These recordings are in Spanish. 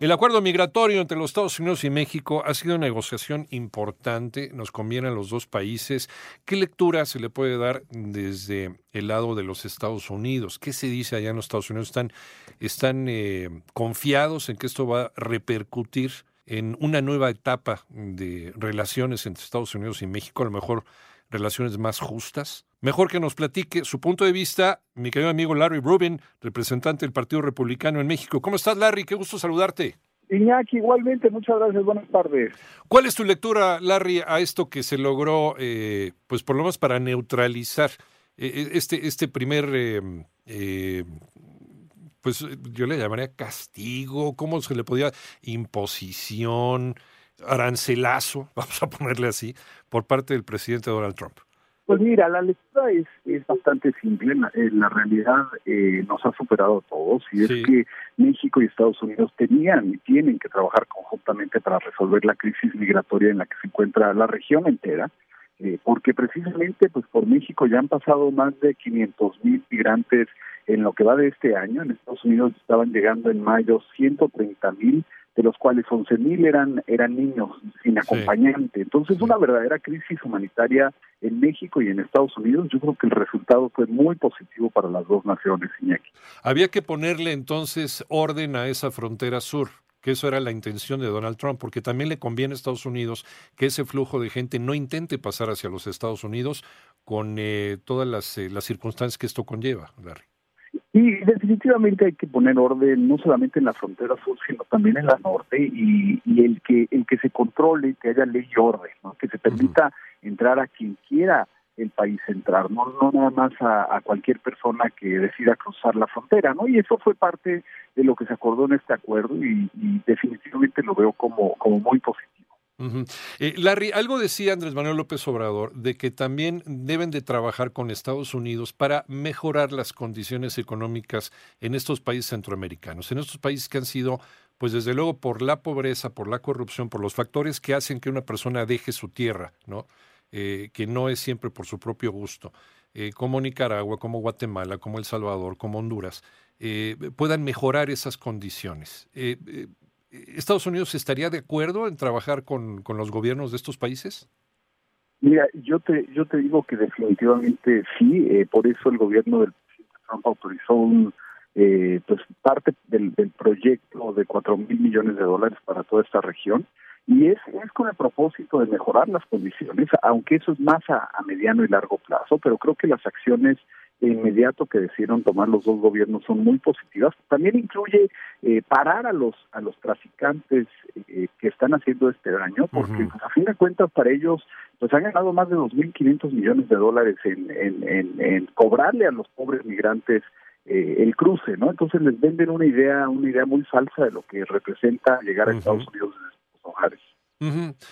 El acuerdo migratorio entre los Estados Unidos y México ha sido una negociación importante, nos conviene a los dos países. ¿Qué lectura se le puede dar desde el lado de los Estados Unidos? ¿Qué se dice allá en los Estados Unidos? ¿Están, eh, confiados en que esto va a repercutir en una nueva etapa de relaciones entre Estados Unidos y México? A lo mejor relaciones más justas? Mejor que nos platique su punto de vista, mi querido amigo Larry Rubin, representante del Partido Republicano en México. ¿Cómo estás, Larry? Qué gusto saludarte. Iñaki, igualmente, muchas gracias, buenas tardes. ¿Cuál es tu lectura, Larry, a esto que se logró, eh, pues por lo menos para neutralizar eh, este, este primer, eh, pues yo le llamaría castigo, ¿cómo se le podía? Imposición, arancelazo, vamos a ponerle así, por parte del presidente Donald Trump? Pues mira, la lectura es, es bastante simple. La, la realidad eh, nos ha superado a todos y es que México y Estados Unidos tenían y tienen que trabajar conjuntamente para resolver la crisis migratoria en la que se encuentra la región entera. Eh, porque precisamente pues por México ya han pasado más de 500 mil migrantes en lo que va de este año. En Estados Unidos estaban llegando en mayo 130 mil de los cuales 11.000 eran, eran niños sin acompañante. Entonces, una verdadera crisis humanitaria en México y en Estados Unidos. Yo creo que el resultado fue muy positivo para las dos naciones, Iñaki. Había que ponerle entonces orden a esa frontera sur que eso era la intención de Donald Trump, porque también le conviene a Estados Unidos que ese flujo de gente no intente pasar hacia los Estados Unidos con eh, todas las, eh, las circunstancias que esto conlleva, Larry. Y definitivamente hay que poner orden no solamente en la frontera sur, sino también en la norte y, el que el que se controle, que haya ley y orden, que se permita entrar a quien quiera el país entrar, no, no nada más a, cualquier persona que decida cruzar la frontera, ¿no? Y eso fue parte de lo que se acordó en este acuerdo y, y definitivamente lo veo como, como muy positivo. Eh, Larry, algo decía Andrés Manuel López Obrador de que también deben de trabajar con Estados Unidos para mejorar las condiciones económicas en estos países centroamericanos, en estos países que han sido, pues desde luego por la pobreza, por la corrupción, por los factores que hacen que una persona deje su tierra, ¿no? Eh, que no es siempre por su propio gusto, eh, como Nicaragua, como Guatemala, como El Salvador, como Honduras, puedan mejorar esas condiciones. ¿Estados Unidos estaría de acuerdo en trabajar con, con los gobiernos de estos países? Mira, yo te yo te digo que definitivamente sí, eh, por eso el gobierno del presidente Trump autorizó un, eh, pues parte del, proyecto de cuatro mil millones de dólares para toda esta región y es, es con el propósito de mejorar las condiciones, aunque eso es más a mediano y largo plazo, pero creo que las acciones de inmediato que decidieron tomar los dos gobiernos son muy positivas. También incluye eh, parar a los a los traficantes eh, que están haciendo este daño, porque a fin de cuentas para ellos pues han ganado más de 2.500 millones de dólares en, en, en, cobrarle a los pobres migrantes eh, el cruce, ¿no? Entonces les venden una idea una idea muy falsa de lo que representa llegar a Estados Unidos desde sus hogares.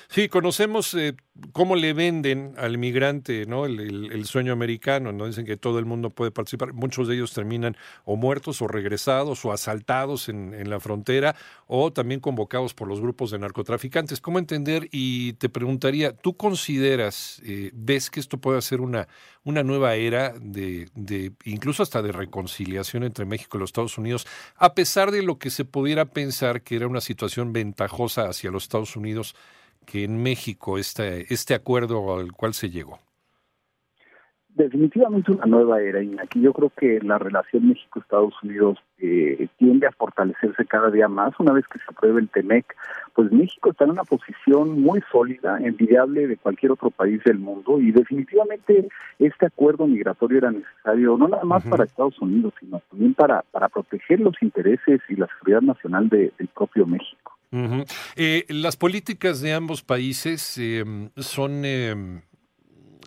Sí, conocemos eh, cómo le venden al migrante ¿no? El, sueño americano, ¿no? Dicen que todo el mundo puede participar. Muchos de ellos terminan o muertos o regresados o asaltados en, la frontera o también convocados por los grupos de narcotraficantes. ¿Cómo entender? Y te preguntaría, ¿tú consideras, eh, ves que esto puede ser una, una nueva era de, incluso hasta de reconciliación entre México y los Estados Unidos, a pesar de lo que se pudiera pensar que era una situación ventajosa hacia los Estados Unidos? Que en México este, este acuerdo al cual se llegó? Definitivamente una nueva era, y aquí yo creo que la relación México-Estados Unidos eh, tiende a fortalecerse cada día más. Una vez que se apruebe el TEMEC, pues México está en una posición muy sólida, envidiable de cualquier otro país del mundo, y definitivamente este acuerdo migratorio era necesario no nada más para Estados Unidos, sino también para, para proteger los intereses y la seguridad nacional del propio México. Eh, las políticas de ambos países em, son em,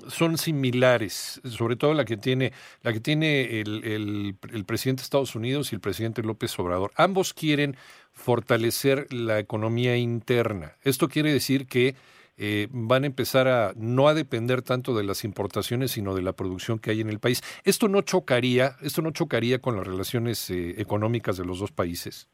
son similares, sobre todo la que tiene la que tiene el, el, presidente de Estados Unidos y el presidente López Obrador. Ambos quieren fortalecer la economía interna. Esto quiere decir que eh, van a empezar a no a depender tanto de las importaciones, sino de la producción que hay en el país. Esto no chocaría, esto no chocaría con las relaciones eh, económicas de los dos países.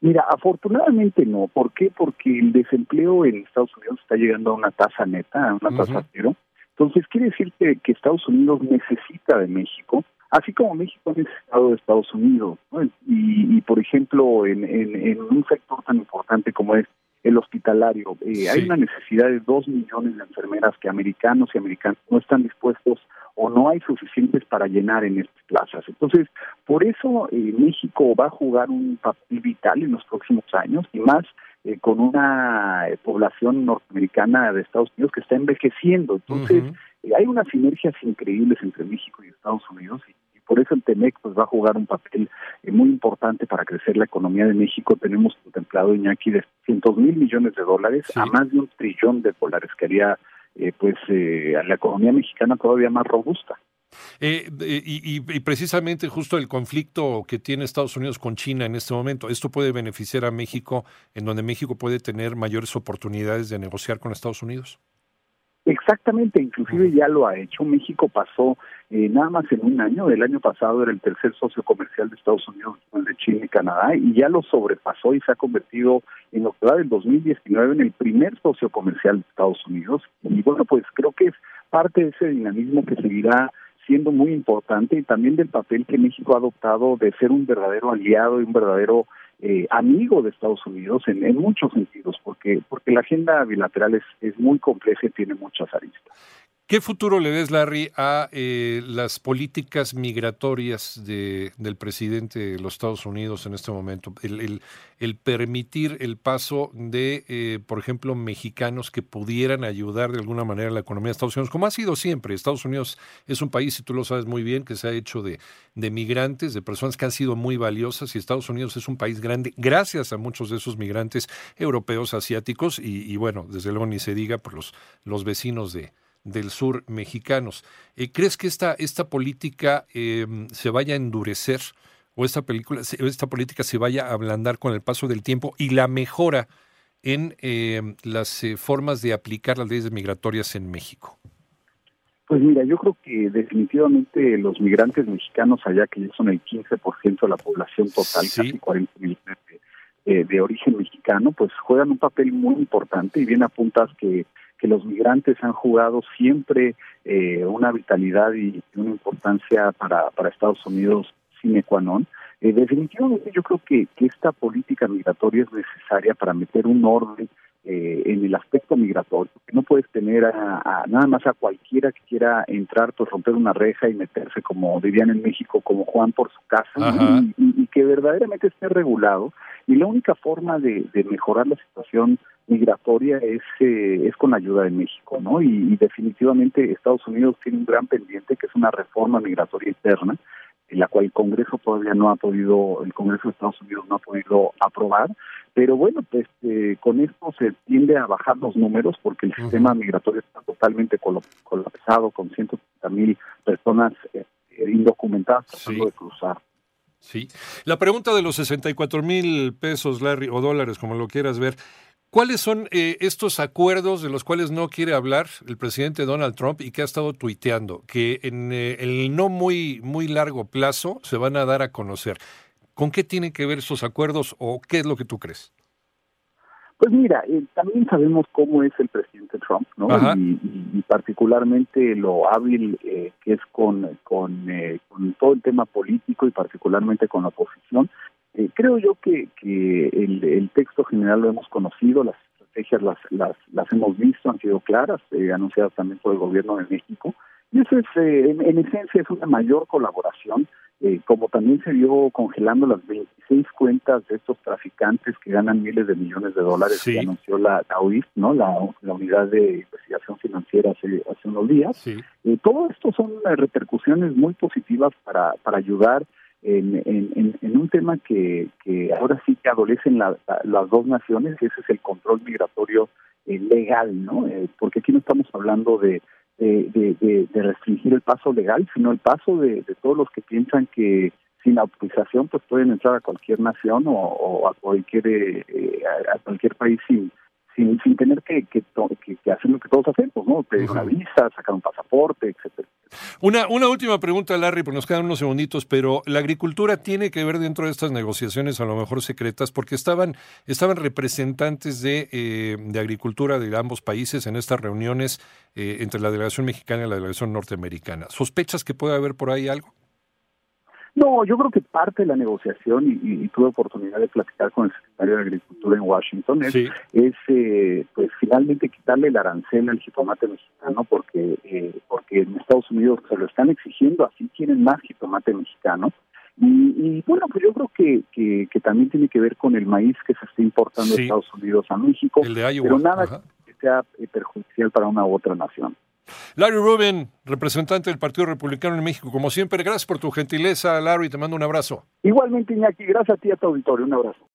Mira, afortunadamente no. ¿Por qué? Porque el desempleo en Estados Unidos está llegando a una tasa neta, a una tasa cero. Entonces, quiere decir que, Estados Unidos necesita de México, así como México ha necesitado de Estados Unidos. Y, por ejemplo, en, en, un sector tan importante como es el hospitalario, eh, hay una necesidad de dos millones de enfermeras que americanos y americanos no están dispuestos o no hay suficientes para llenar en estas plazas. Entonces, por eso eh, México va a jugar un papel vital en los próximos años y más eh, con una eh, población norteamericana de Estados Unidos que está envejeciendo. Entonces, hay unas sinergias increíbles entre México y Estados Unidos y, por eso el TEMEC pues, va a jugar un papel muy importante para crecer la economía de México. Tenemos contemplado, Iñaki, de cientos mil millones de dólares a más de un trillón de dólares que haría eh, pues eh, a la economía mexicana todavía más robusta. Eh, y, precisamente justo el conflicto que tiene Estados Unidos con China en este momento, esto puede beneficiar a México, en donde México puede tener mayores oportunidades de negociar con Estados Unidos. Exactamente, inclusive ya lo ha hecho. México pasó eh, nada más en un año, el año pasado era el tercer socio comercial de Estados Unidos, el de China y Canadá, y ya lo sobrepasó y se ha convertido en lo que va del 2019 en el primer socio comercial de Estados Unidos. Y bueno, pues creo que es parte de ese dinamismo que seguirá siendo muy importante y también del papel que México ha adoptado de ser un verdadero aliado y un verdadero eh, amigo de Estados Unidos en, muchos sentidos, porque, porque la agenda bilateral es, es muy compleja y tiene muchas aristas. ¿Qué futuro le ves, Larry, a eh, las políticas migratorias de, del presidente de los Estados Unidos en este momento? El, permitir el paso de, eh, por ejemplo, mexicanos que pudieran ayudar de alguna manera a la economía de Estados Unidos, como ha sido siempre. Estados Unidos es un país, y tú lo sabes muy bien, que se ha hecho de, migrantes, de personas que han sido muy valiosas, y Estados Unidos es un país grande gracias a muchos de esos migrantes europeos, asiáticos, y, bueno, desde luego ni se diga por los vecinos de del sur mexicanos. Eh, ¿Crees que esta, esta política em, se vaya a endurecer o esta, película, esta política se vaya a ablandar con el paso del tiempo y la mejora en em, las eh, formas de aplicar las leyes migratorias en México? Pues mira, yo creo que definitivamente los migrantes mexicanos allá, que ya son el 15% de la población total, casi 40 millones de, de, origen mexicano, pues juegan un papel muy importante y bien apuntas que que los migrantes han jugado siempre eh, una vitalidad y una importancia para, para Estados Unidos sine qua non. Eh, definitivamente yo creo que, que, esta política migratoria es necesaria para meter un orden eh, en el aspecto migratorio, no puedes tener a, nada más a cualquiera que quiera entrar, pues romper una reja y meterse, como dirían en México, como Juan por su casa, y, que verdaderamente esté regulado. Y la única forma de, de mejorar la situación migratoria es, eh, es con ayuda de México, ¿no? Y, definitivamente Estados Unidos tiene un gran pendiente que es una reforma migratoria interna, en la cual el Congreso todavía no ha podido, el Congreso de Estados Unidos no ha podido aprobar, pero bueno, pues eh, con esto se tiende a bajar los números porque el sistema migratorio está totalmente colapsado con 130 mil personas eh, indocumentadas tratando de cruzar. Sí. La pregunta de los 64 mil pesos, Larry, o dólares, como lo quieras ver, ¿Cuáles son eh, estos acuerdos de los cuales no quiere hablar el presidente Donald Trump y que ha estado tuiteando? Que en eh, el no muy, muy largo plazo se van a dar a conocer. ¿Con qué tienen que ver esos acuerdos o qué es lo que tú crees? Pues mira, eh, también sabemos cómo es el presidente Trump, ¿no? Y, particularmente lo hábil que es con, con, con todo el tema político y particularmente con la oposición. Eh, creo yo que, que el, texto general lo hemos conocido, las estrategias las, las, las hemos visto, han sido claras, eh, anunciadas también por el gobierno de México. Y eso es, eh, en, esencia, es una mayor colaboración, como también se vio congelando las 26 cuentas de estos traficantes que ganan miles de millones de dólares que anunció la, la ¿no? La, Unidad de Investigación Financiera hace, hace unos días. todo esto son repercusiones muy positivas para, para ayudar en, en, en, un tema que, que ahora sí que adolecen las dos naciones, y ese es el control migratorio eh, legal, ¿no? Eh, porque aquí no estamos hablando de, de, de, restringir el paso legal, sino el paso de, todos los que piensan que sin autorización pues pueden entrar a cualquier nación o, a cualquier eh, a, cualquier país sin sin, sin tener que, que, que, hacer lo que todos hacemos, ¿no? Pedir una visa, sacar un pasaporte, etcétera. Una, una última pregunta, Larry, porque nos quedan unos segunditos, pero la agricultura tiene que ver dentro de estas negociaciones, a lo mejor secretas, porque estaban, estaban representantes de, eh, de agricultura de ambos países en estas reuniones eh, entre la delegación mexicana y la delegación norteamericana. ¿Sospechas que puede haber por ahí algo? No, yo creo que parte de la negociación, y, tuve oportunidad de platicar con el secretario de Agricultura en Washington, es, eh, pues finalmente quitarle el arancel al jitomate mexicano, porque, eh, porque en Estados Unidos se lo están exigiendo, así quieren más jitomate mexicano. Y, bueno, pues yo creo que, que, también tiene que ver con el maíz que se está importando de Estados Unidos a México, pero nada que sea eh, perjudicial para una u otra nación. Larry Rubin, representante del Partido Republicano en México, como siempre, gracias por tu gentileza, Larry, te mando un abrazo. Igualmente, Iñaki, gracias a ti a tu auditorio, un abrazo.